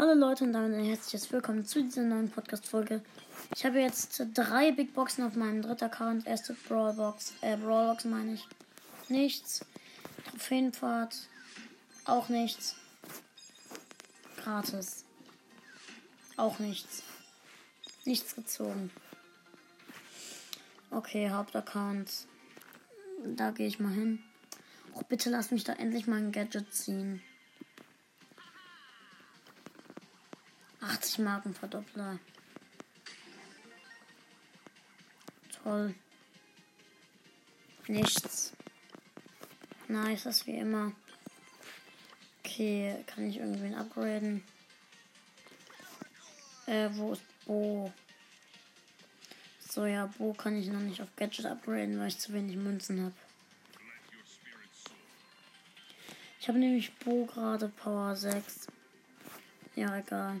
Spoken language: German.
Hallo Leute und damit ein herzliches Willkommen zu dieser neuen Podcast-Folge. Ich habe jetzt drei Big Boxen auf meinem dritten Account. Erste Brawlbox, äh, Brawlbox meine ich. Nichts. Trophäenpfad. Auch nichts. Gratis. Auch nichts. Nichts gezogen. Okay, Hauptaccount. Da gehe ich mal hin. Och, bitte lass mich da endlich mal ein Gadget ziehen. 80 Marken Verdoppler. Toll. Nichts. Nice, das wie immer. Okay, kann ich irgendwen upgraden? Äh, wo ist Bo? So, ja, Bo kann ich noch nicht auf Gadget upgraden, weil ich zu wenig Münzen habe. Ich habe nämlich Bo gerade Power 6. Ja, egal.